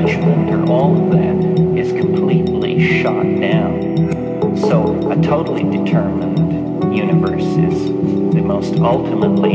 judgment all of that is completely shot down. So a totally determined universe is the most ultimately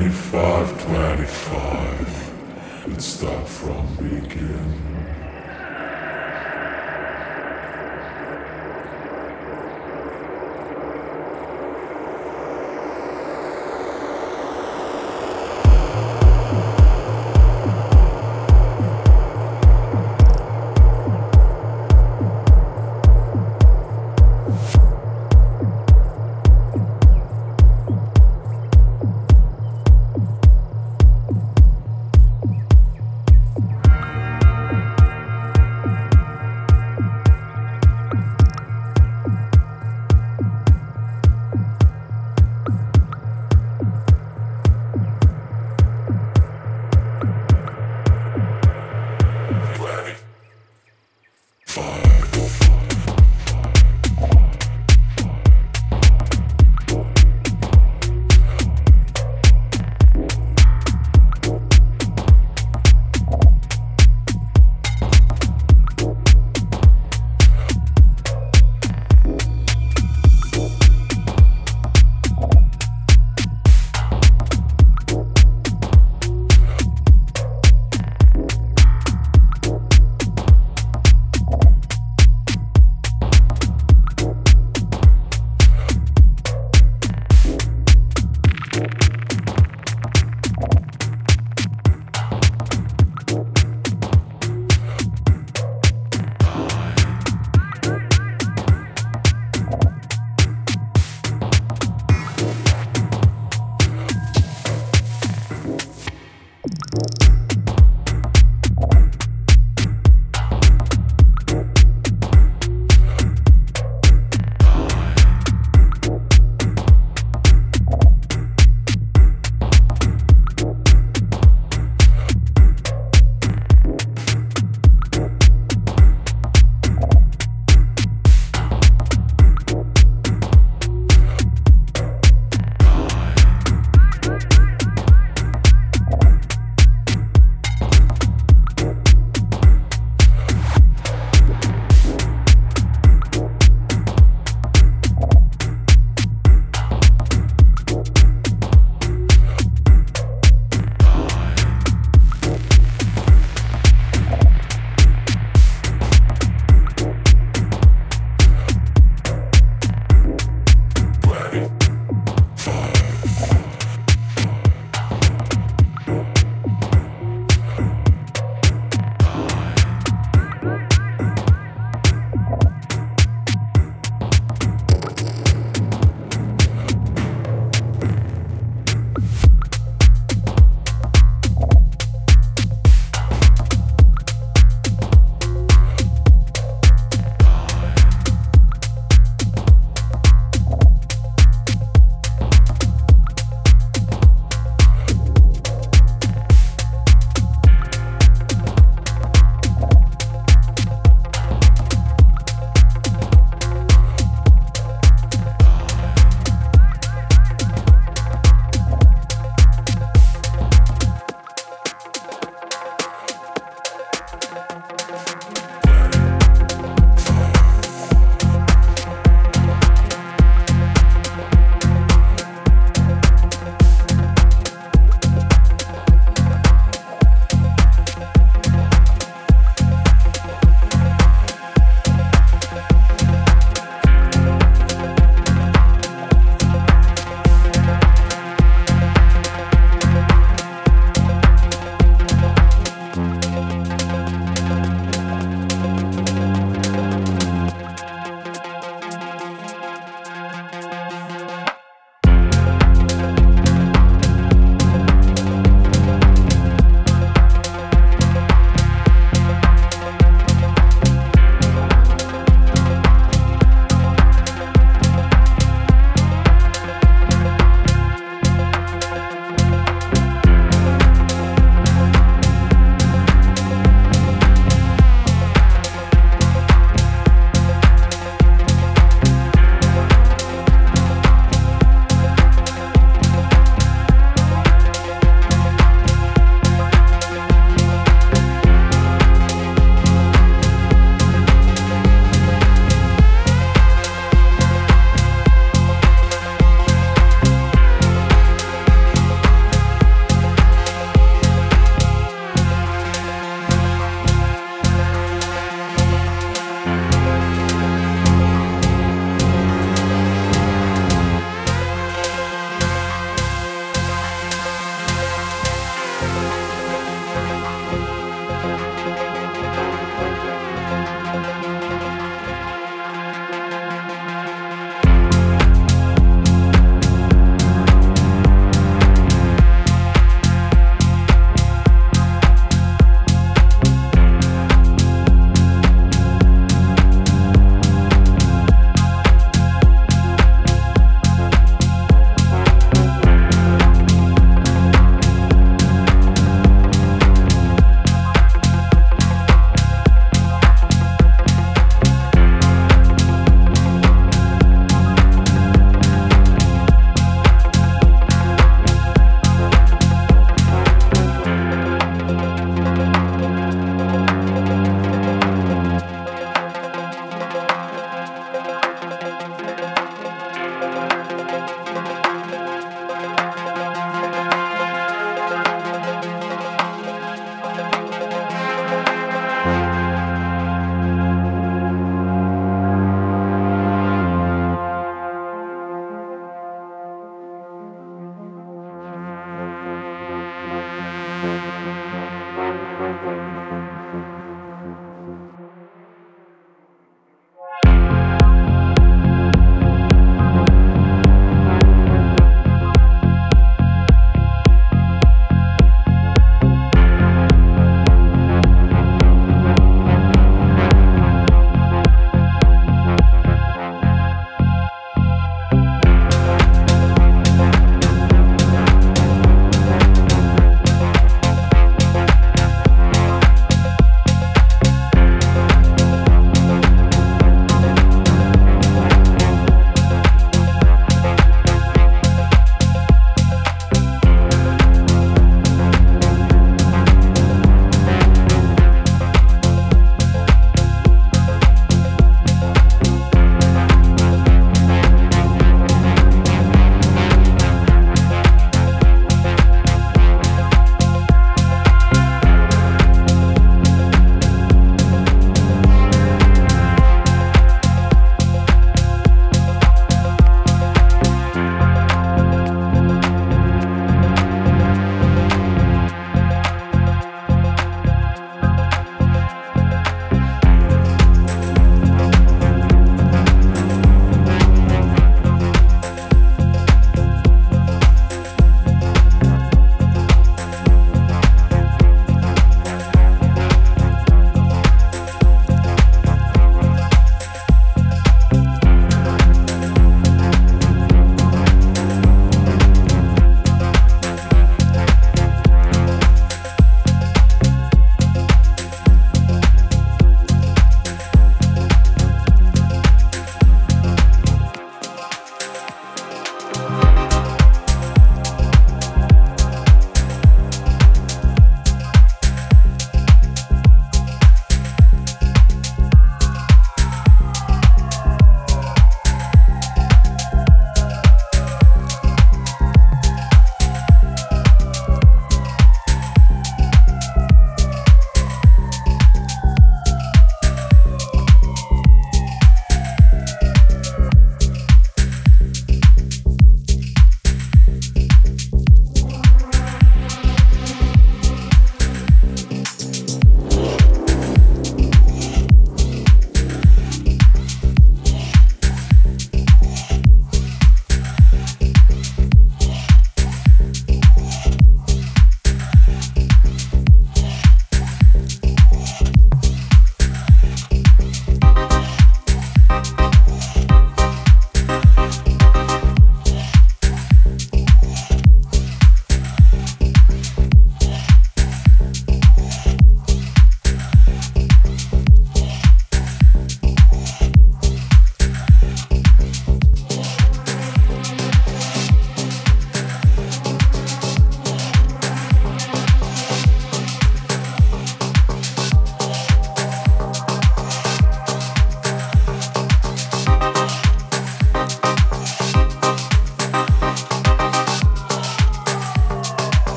25, 25. Let's start from begin.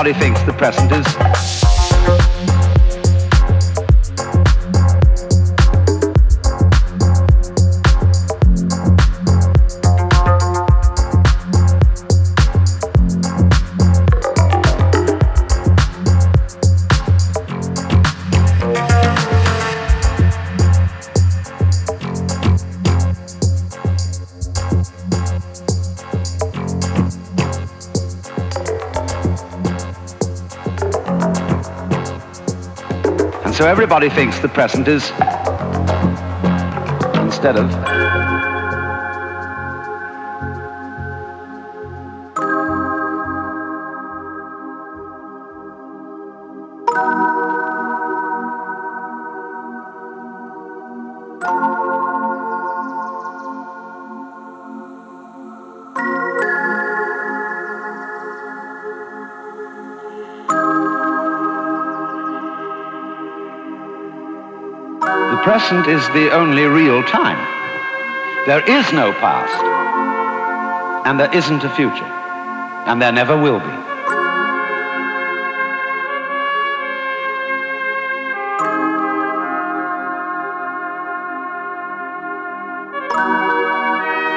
Everybody thinks the present is So everybody thinks the present is instead of present is the only real time. There is no past, and there isn't a future, and there never will be.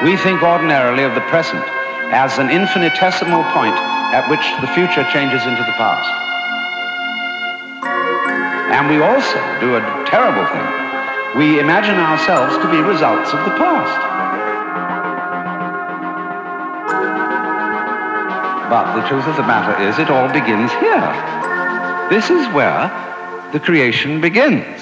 We think ordinarily of the present as an infinitesimal point at which the future changes into the past. And we also do a terrible thing we imagine ourselves to be results of the past. But the truth of the matter is it all begins here. This is where the creation begins.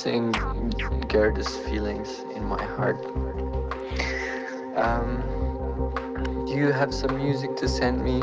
Missing Gerda's feelings in my heart. Um, do you have some music to send me?